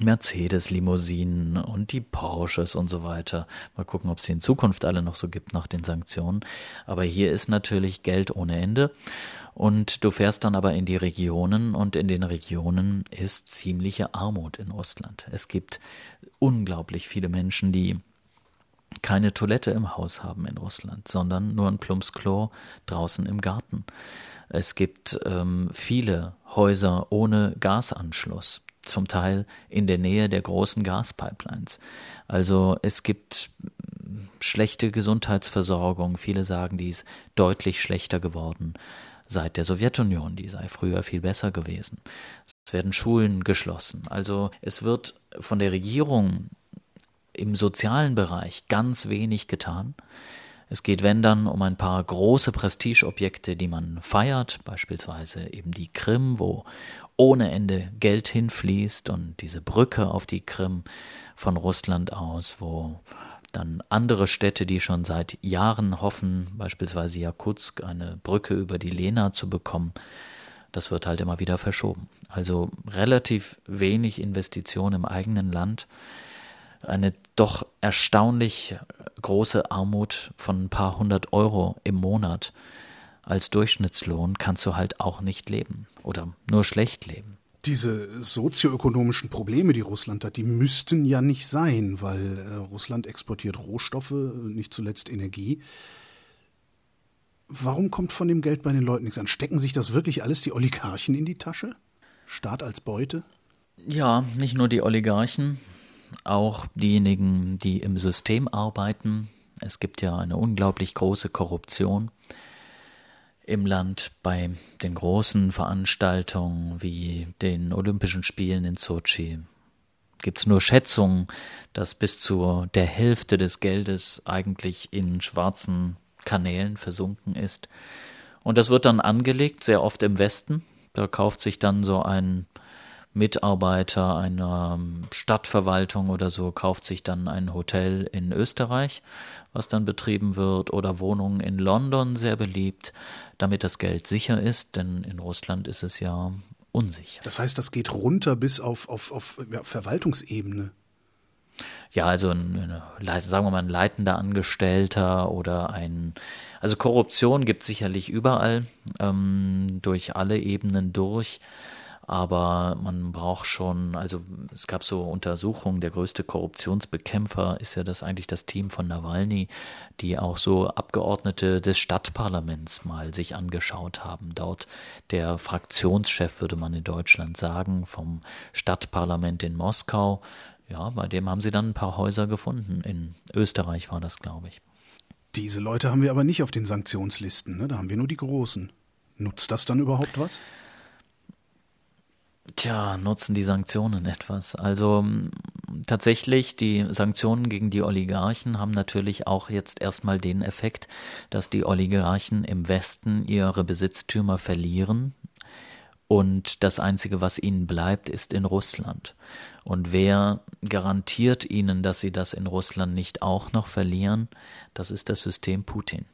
[SPEAKER 3] Mercedes-Limousinen und die Porsches und so weiter. Mal gucken, ob es die in Zukunft alle noch so gibt nach den Sanktionen. Aber hier ist natürlich Geld ohne Ende. Und du fährst dann aber in die Regionen und in den Regionen ist ziemliche Armut in Russland. Es gibt unglaublich viele Menschen, die keine Toilette im Haus haben in Russland, sondern nur ein Plumpsklo draußen im Garten. Es gibt ähm, viele Häuser ohne Gasanschluss, zum Teil in der Nähe der großen Gaspipelines. Also es gibt schlechte Gesundheitsversorgung. Viele sagen, die ist deutlich schlechter geworden seit der Sowjetunion, die sei früher viel besser gewesen. Es werden Schulen geschlossen. Also es wird von der Regierung im sozialen Bereich ganz wenig getan. Es geht, wenn dann, um ein paar große Prestigeobjekte, die man feiert, beispielsweise eben die Krim, wo ohne Ende Geld hinfließt und diese Brücke auf die Krim von Russland aus, wo dann andere Städte, die schon seit Jahren hoffen, beispielsweise Jakutsk, eine Brücke über die Lena zu bekommen. Das wird halt immer wieder verschoben. Also relativ wenig Investition im eigenen Land. Eine doch erstaunlich große Armut von ein paar hundert Euro im Monat als Durchschnittslohn kannst du halt auch nicht leben oder nur schlecht leben
[SPEAKER 2] diese sozioökonomischen Probleme, die Russland hat, die müssten ja nicht sein, weil äh, Russland exportiert Rohstoffe, nicht zuletzt Energie. Warum kommt von dem Geld bei den Leuten nichts an? Stecken sich das wirklich alles die Oligarchen in die Tasche? Staat als Beute?
[SPEAKER 3] Ja, nicht nur die Oligarchen, auch diejenigen, die im System arbeiten. Es gibt ja eine unglaublich große Korruption im Land bei den großen Veranstaltungen wie den Olympischen Spielen in Sochi gibt es nur Schätzungen, dass bis zu der Hälfte des Geldes eigentlich in schwarzen Kanälen versunken ist. Und das wird dann angelegt, sehr oft im Westen. Da kauft sich dann so ein Mitarbeiter einer Stadtverwaltung oder so kauft sich dann ein Hotel in Österreich, was dann betrieben wird, oder Wohnungen in London sehr beliebt, damit das Geld sicher ist, denn in Russland ist es ja unsicher.
[SPEAKER 2] Das heißt, das geht runter bis auf, auf, auf ja, Verwaltungsebene.
[SPEAKER 3] Ja, also ein, sagen wir mal ein leitender Angestellter oder ein, also Korruption gibt es sicherlich überall, ähm, durch alle Ebenen durch aber man braucht schon, also es gab so Untersuchungen, der größte Korruptionsbekämpfer ist ja das eigentlich das Team von Nawalny, die auch so Abgeordnete des Stadtparlaments mal sich angeschaut haben. Dort der Fraktionschef, würde man in Deutschland sagen, vom Stadtparlament in Moskau. Ja, bei dem haben sie dann ein paar Häuser gefunden. In Österreich war das, glaube ich.
[SPEAKER 2] Diese Leute haben wir aber nicht auf den Sanktionslisten, ne? da haben wir nur die Großen. Nutzt das dann überhaupt was?
[SPEAKER 3] Tja, nutzen die Sanktionen etwas? Also tatsächlich, die Sanktionen gegen die Oligarchen haben natürlich auch jetzt erstmal den Effekt, dass die Oligarchen im Westen ihre Besitztümer verlieren und das Einzige, was ihnen bleibt, ist in Russland. Und wer garantiert ihnen, dass sie das in Russland nicht auch noch verlieren? Das ist das System Putin.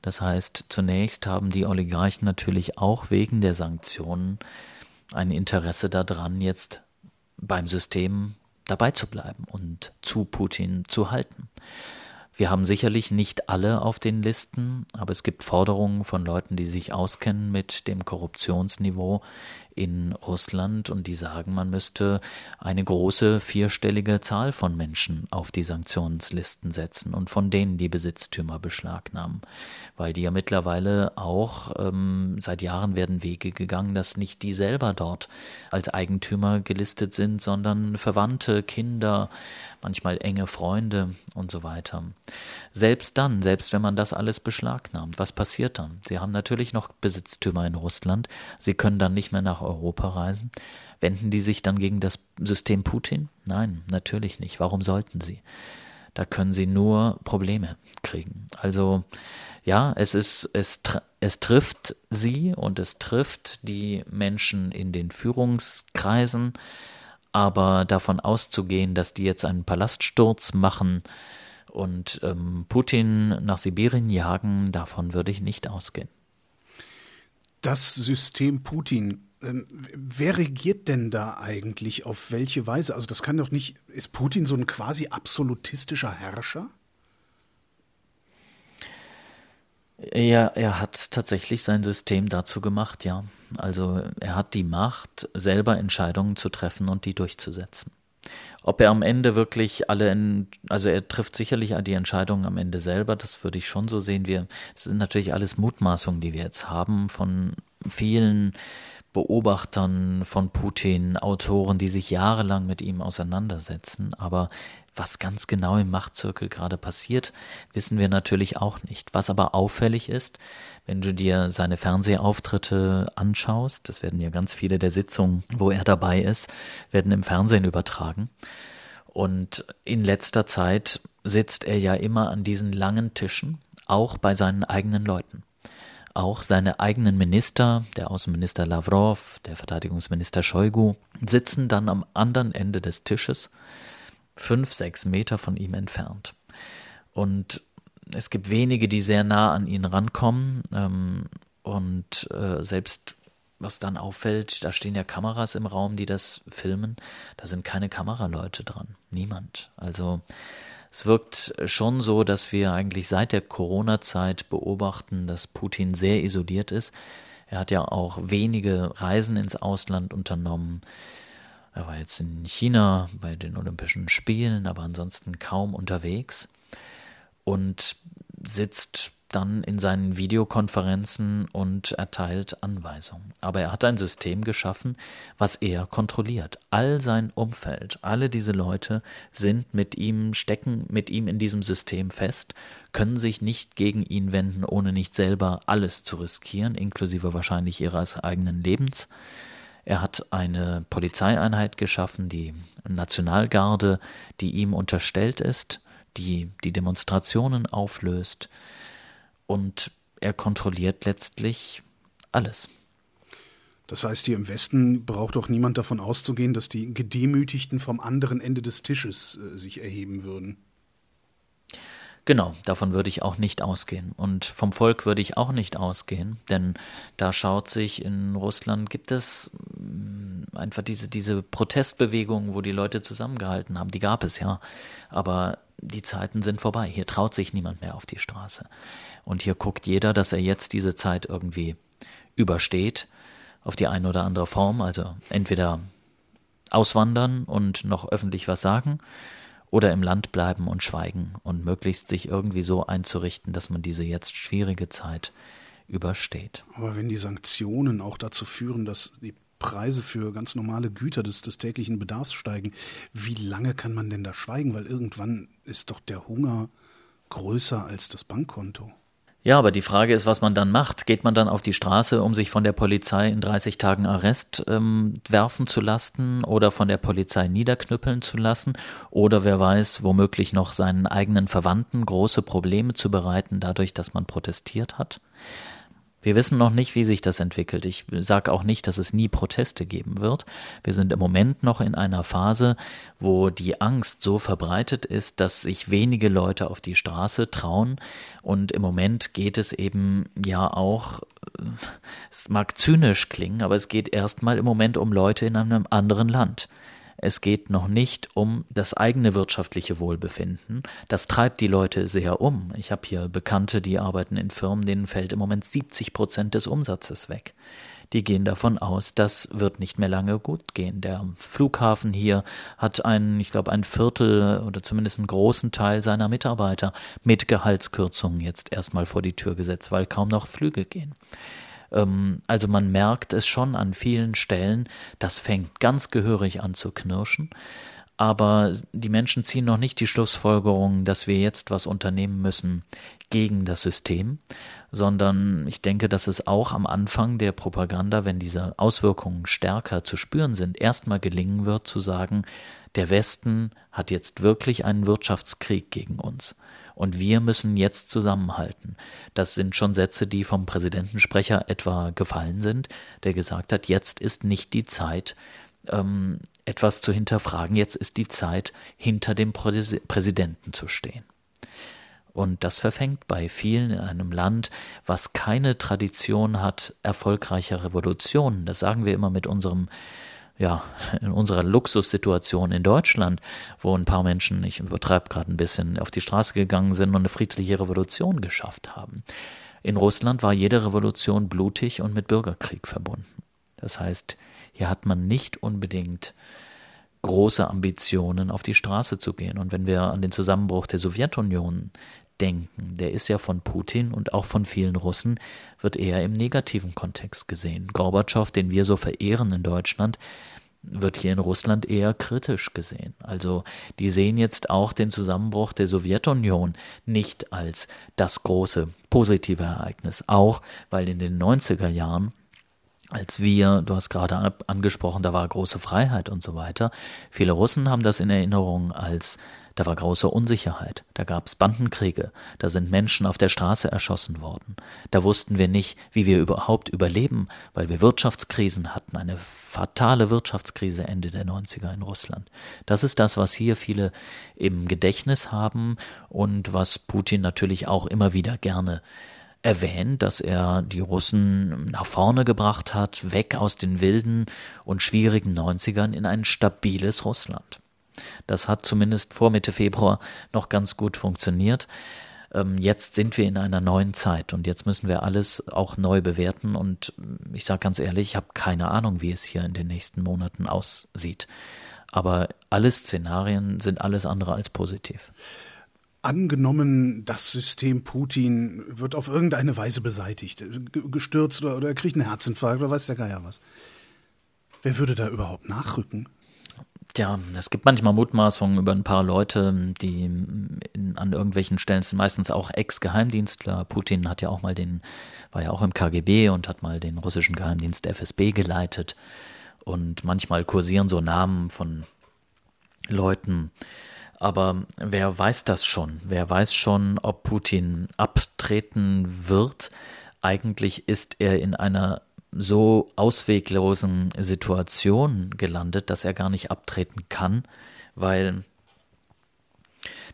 [SPEAKER 3] Das heißt, zunächst haben die Oligarchen natürlich auch wegen der Sanktionen ein Interesse daran, jetzt beim System dabei zu bleiben und zu Putin zu halten. Wir haben sicherlich nicht alle auf den Listen, aber es gibt Forderungen von Leuten, die sich auskennen mit dem Korruptionsniveau in Russland und die sagen, man müsste eine große vierstellige Zahl von Menschen auf die Sanktionslisten setzen und von denen die Besitztümer beschlagnahmen, weil die ja mittlerweile auch ähm, seit Jahren werden Wege gegangen, dass nicht die selber dort als Eigentümer gelistet sind, sondern Verwandte, Kinder, manchmal enge Freunde und so weiter. Selbst dann, selbst wenn man das alles beschlagnahmt, was passiert dann? Sie haben natürlich noch Besitztümer in Russland, sie können dann nicht mehr nach Europa reisen. Wenden die sich dann gegen das System Putin? Nein, natürlich nicht. Warum sollten sie? Da können sie nur Probleme kriegen. Also ja, es ist, es, es trifft sie und es trifft die Menschen in den Führungskreisen, aber davon auszugehen, dass die jetzt einen Palaststurz machen und ähm, Putin nach Sibirien jagen, davon würde ich nicht ausgehen.
[SPEAKER 2] Das System Putin, ähm, wer regiert denn da eigentlich auf welche Weise? Also das kann doch nicht, ist Putin so ein quasi absolutistischer Herrscher?
[SPEAKER 3] Ja, er hat tatsächlich sein System dazu gemacht, ja. Also er hat die Macht, selber Entscheidungen zu treffen und die durchzusetzen. Ob er am Ende wirklich alle, in, also er trifft sicherlich die Entscheidungen am Ende selber, das würde ich schon so sehen. Wir, das sind natürlich alles Mutmaßungen, die wir jetzt haben von vielen Beobachtern von Putin, Autoren, die sich jahrelang mit ihm auseinandersetzen. Aber was ganz genau im Machtzirkel gerade passiert, wissen wir natürlich auch nicht. Was aber auffällig ist, wenn du dir seine Fernsehauftritte anschaust, das werden ja ganz viele der Sitzungen, wo er dabei ist, werden im Fernsehen übertragen. Und in letzter Zeit sitzt er ja immer an diesen langen Tischen, auch bei seinen eigenen Leuten. Auch seine eigenen Minister, der Außenminister Lavrov, der Verteidigungsminister Shoigu, sitzen dann am anderen Ende des Tisches, fünf, sechs Meter von ihm entfernt. Und es gibt wenige, die sehr nah an ihn rankommen. Ähm, und äh, selbst was dann auffällt, da stehen ja Kameras im Raum, die das filmen. Da sind keine Kameraleute dran. Niemand. Also es wirkt schon so, dass wir eigentlich seit der Corona-Zeit beobachten, dass Putin sehr isoliert ist. Er hat ja auch wenige Reisen ins Ausland unternommen. Er war jetzt in China bei den Olympischen Spielen, aber ansonsten kaum unterwegs und sitzt dann in seinen Videokonferenzen und erteilt Anweisungen. Aber er hat ein System geschaffen, was er kontrolliert. All sein Umfeld, alle diese Leute sind mit ihm, stecken mit ihm in diesem System fest, können sich nicht gegen ihn wenden, ohne nicht selber alles zu riskieren, inklusive wahrscheinlich ihres eigenen Lebens. Er hat eine Polizeieinheit geschaffen, die Nationalgarde, die ihm unterstellt ist, die die Demonstrationen auflöst, und er kontrolliert letztlich alles.
[SPEAKER 2] Das heißt, hier im Westen braucht doch niemand davon auszugehen, dass die Gedemütigten vom anderen Ende des Tisches äh, sich erheben würden.
[SPEAKER 3] Genau, davon würde ich auch nicht ausgehen. Und vom Volk würde ich auch nicht ausgehen, denn da schaut sich in Russland, gibt es mm, einfach diese, diese Protestbewegungen, wo die Leute zusammengehalten haben, die gab es ja. Aber die Zeiten sind vorbei. Hier traut sich niemand mehr auf die Straße. Und hier guckt jeder, dass er jetzt diese Zeit irgendwie übersteht, auf die eine oder andere Form. Also entweder auswandern und noch öffentlich was sagen oder im Land bleiben und schweigen und möglichst sich irgendwie so einzurichten, dass man diese jetzt schwierige Zeit übersteht.
[SPEAKER 2] Aber wenn die Sanktionen auch dazu führen, dass die Preise für ganz normale Güter des, des täglichen Bedarfs steigen, wie lange kann man denn da schweigen? Weil irgendwann ist doch der Hunger größer als das Bankkonto.
[SPEAKER 3] Ja, aber die Frage ist, was man dann macht. Geht man dann auf die Straße, um sich von der Polizei in 30 Tagen Arrest ähm, werfen zu lassen oder von der Polizei niederknüppeln zu lassen? Oder wer weiß, womöglich noch seinen eigenen Verwandten große Probleme zu bereiten, dadurch, dass man protestiert hat? Wir wissen noch nicht, wie sich das entwickelt. Ich sage auch nicht, dass es nie Proteste geben wird. Wir sind im Moment noch in einer Phase, wo die Angst so verbreitet ist, dass sich wenige Leute auf die Straße trauen. Und im Moment geht es eben ja auch, es mag zynisch klingen, aber es geht erstmal im Moment um Leute in einem anderen Land. Es geht noch nicht um das eigene wirtschaftliche Wohlbefinden. Das treibt die Leute sehr um. Ich habe hier Bekannte, die arbeiten in Firmen, denen fällt im Moment 70 Prozent des Umsatzes weg. Die gehen davon aus, das wird nicht mehr lange gut gehen. Der Flughafen hier hat einen, ich glaube, ein Viertel oder zumindest einen großen Teil seiner Mitarbeiter mit Gehaltskürzungen jetzt erstmal vor die Tür gesetzt, weil kaum noch Flüge gehen. Ähm, also man merkt es schon an vielen Stellen, das fängt ganz gehörig an zu knirschen. Aber die Menschen ziehen noch nicht die Schlussfolgerung, dass wir jetzt was unternehmen müssen gegen das System, sondern ich denke, dass es auch am Anfang der Propaganda, wenn diese Auswirkungen stärker zu spüren sind, erstmal gelingen wird zu sagen, der Westen hat jetzt wirklich einen Wirtschaftskrieg gegen uns und wir müssen jetzt zusammenhalten. Das sind schon Sätze, die vom Präsidentensprecher etwa gefallen sind, der gesagt hat, jetzt ist nicht die Zeit, ähm, etwas zu hinterfragen, jetzt ist die Zeit, hinter dem Präsidenten zu stehen. Und das verfängt bei vielen in einem Land, was keine Tradition hat erfolgreicher Revolutionen. Das sagen wir immer mit unserem ja, in unserer Luxussituation in Deutschland, wo ein paar Menschen, ich übertreibe gerade ein bisschen, auf die Straße gegangen sind und eine friedliche Revolution geschafft haben. In Russland war jede Revolution blutig und mit Bürgerkrieg verbunden. Das heißt, hier hat man nicht unbedingt große Ambitionen, auf die Straße zu gehen. Und wenn wir an den Zusammenbruch der Sowjetunion denken, der ist ja von Putin und auch von vielen Russen, wird eher im negativen Kontext gesehen. Gorbatschow, den wir so verehren in Deutschland, wird hier in Russland eher kritisch gesehen. Also die sehen jetzt auch den Zusammenbruch der Sowjetunion nicht als das große positive Ereignis, auch weil in den 90er Jahren als wir, du hast gerade angesprochen, da war große Freiheit und so weiter. Viele Russen haben das in Erinnerung als da war große Unsicherheit, da gab es Bandenkriege, da sind Menschen auf der Straße erschossen worden. Da wussten wir nicht, wie wir überhaupt überleben, weil wir Wirtschaftskrisen hatten, eine fatale Wirtschaftskrise Ende der 90er in Russland. Das ist das, was hier viele im Gedächtnis haben und was Putin natürlich auch immer wieder gerne erwähnt, dass er die Russen nach vorne gebracht hat, weg aus den wilden und schwierigen 90ern in ein stabiles Russland. Das hat zumindest vor Mitte Februar noch ganz gut funktioniert. Ähm, jetzt sind wir in einer neuen Zeit und jetzt müssen wir alles auch neu bewerten. Und ich sage ganz ehrlich, ich habe keine Ahnung, wie es hier in den nächsten Monaten aussieht. Aber alle Szenarien sind alles andere als positiv.
[SPEAKER 2] Angenommen, das System Putin wird auf irgendeine Weise beseitigt, gestürzt oder, oder er kriegt einen Herzinfarkt oder weiß der Geier was. Wer würde da überhaupt nachrücken?
[SPEAKER 3] Tja, es gibt manchmal Mutmaßungen über ein paar Leute, die in, an irgendwelchen Stellen sind meistens auch Ex-Geheimdienstler. Putin hat ja auch mal den, war ja auch im KGB und hat mal den russischen Geheimdienst FSB geleitet. Und manchmal kursieren so Namen von Leuten. Aber wer weiß das schon? Wer weiß schon, ob Putin abtreten wird? Eigentlich ist er in einer so ausweglosen Situation gelandet, dass er gar nicht abtreten kann, weil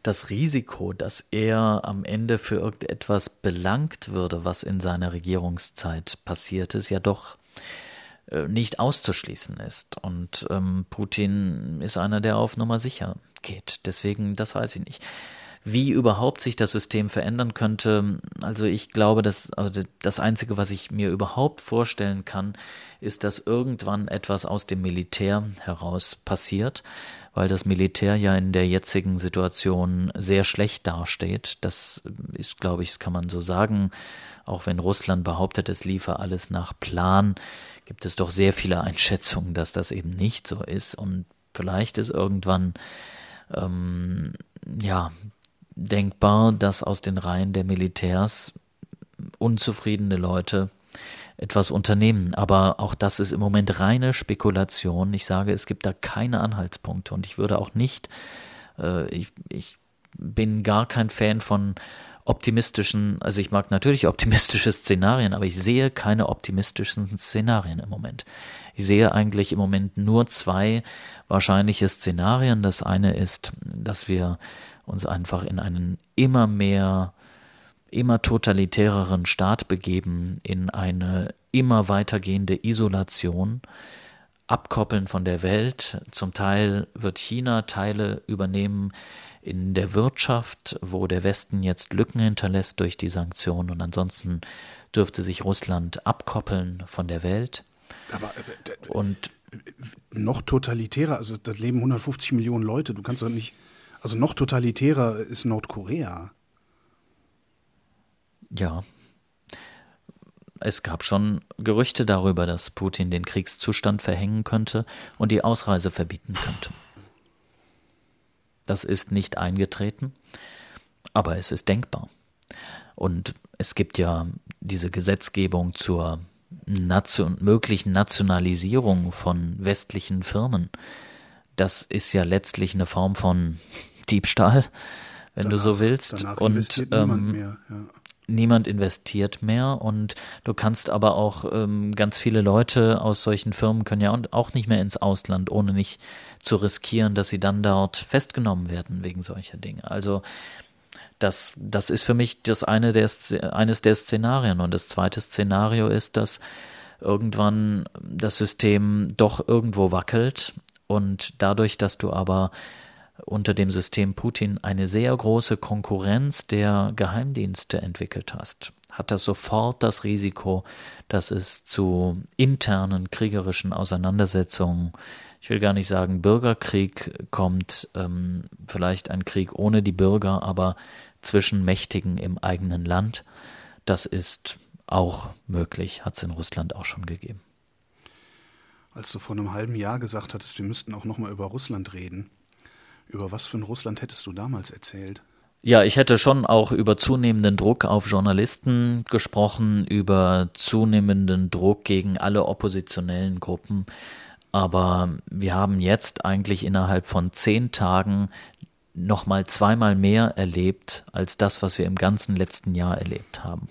[SPEAKER 3] das Risiko, dass er am Ende für irgendetwas belangt würde, was in seiner Regierungszeit passiert ist, ja doch äh, nicht auszuschließen ist. Und ähm, Putin ist einer, der auf Nummer sicher geht. Deswegen, das weiß ich nicht wie überhaupt sich das System verändern könnte. Also ich glaube, dass also das Einzige, was ich mir überhaupt vorstellen kann, ist, dass irgendwann etwas aus dem Militär heraus passiert, weil das Militär ja in der jetzigen Situation sehr schlecht dasteht. Das ist, glaube ich, das kann man so sagen. Auch wenn Russland behauptet, es liefe alles nach Plan, gibt es doch sehr viele Einschätzungen, dass das eben nicht so ist. Und vielleicht ist irgendwann ähm, ja denkbar, dass aus den Reihen der Militärs unzufriedene Leute etwas unternehmen. Aber auch das ist im Moment reine Spekulation. Ich sage, es gibt da keine Anhaltspunkte und ich würde auch nicht, äh, ich, ich bin gar kein Fan von optimistischen, also ich mag natürlich optimistische Szenarien, aber ich sehe keine optimistischen Szenarien im Moment. Ich sehe eigentlich im Moment nur zwei wahrscheinliche Szenarien. Das eine ist, dass wir uns einfach in einen immer mehr, immer totalitäreren Staat begeben, in eine immer weitergehende Isolation, abkoppeln von der Welt. Zum Teil wird China Teile übernehmen in der Wirtschaft, wo der Westen jetzt Lücken hinterlässt durch die Sanktionen und ansonsten dürfte sich Russland abkoppeln von der Welt.
[SPEAKER 2] Aber äh, und noch totalitärer, also da leben 150 Millionen Leute, du kannst doch nicht, also noch totalitärer ist Nordkorea.
[SPEAKER 3] Ja. Es gab schon Gerüchte darüber, dass Putin den Kriegszustand verhängen könnte und die Ausreise verbieten könnte. Das ist nicht eingetreten, aber es ist denkbar. Und es gibt ja diese Gesetzgebung zur Nation, möglichen Nationalisierung von westlichen Firmen. Das ist ja letztlich eine Form von Diebstahl, wenn danach, du so willst. Und ähm, mehr, ja. niemand investiert mehr und du kannst aber auch ähm, ganz viele Leute aus solchen Firmen können ja auch nicht mehr ins Ausland, ohne nicht zu riskieren, dass sie dann dort festgenommen werden wegen solcher Dinge. Also das, das ist für mich das eine der, eines der Szenarien. Und das zweite Szenario ist, dass irgendwann das System doch irgendwo wackelt und dadurch, dass du aber unter dem System Putin eine sehr große Konkurrenz der Geheimdienste entwickelt hast, hat das sofort das Risiko, dass es zu internen kriegerischen Auseinandersetzungen ich will gar nicht sagen Bürgerkrieg kommt, ähm, vielleicht ein Krieg ohne die Bürger, aber zwischen Mächtigen im eigenen Land. Das ist auch möglich, hat es in Russland auch schon gegeben.
[SPEAKER 2] Als du vor einem halben Jahr gesagt hattest, wir müssten auch nochmal über Russland reden, über was für ein Russland hättest du damals erzählt?
[SPEAKER 3] Ja, ich hätte schon auch über zunehmenden Druck auf Journalisten gesprochen, über zunehmenden Druck gegen alle oppositionellen Gruppen, aber wir haben jetzt eigentlich innerhalb von zehn Tagen nochmal zweimal mehr erlebt als das, was wir im ganzen letzten Jahr erlebt haben.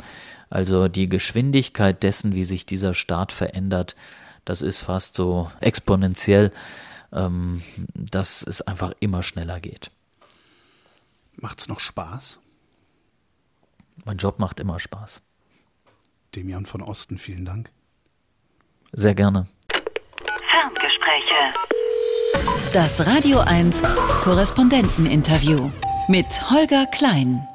[SPEAKER 3] Also die Geschwindigkeit dessen, wie sich dieser Staat verändert, das ist fast so exponentiell, ähm, dass es einfach immer schneller geht.
[SPEAKER 2] Macht's noch Spaß?
[SPEAKER 3] Mein Job macht immer Spaß.
[SPEAKER 2] Demian von Osten, vielen Dank.
[SPEAKER 3] Sehr gerne.
[SPEAKER 1] Ferngespräche. Das Radio 1 Korrespondenteninterview mit Holger Klein.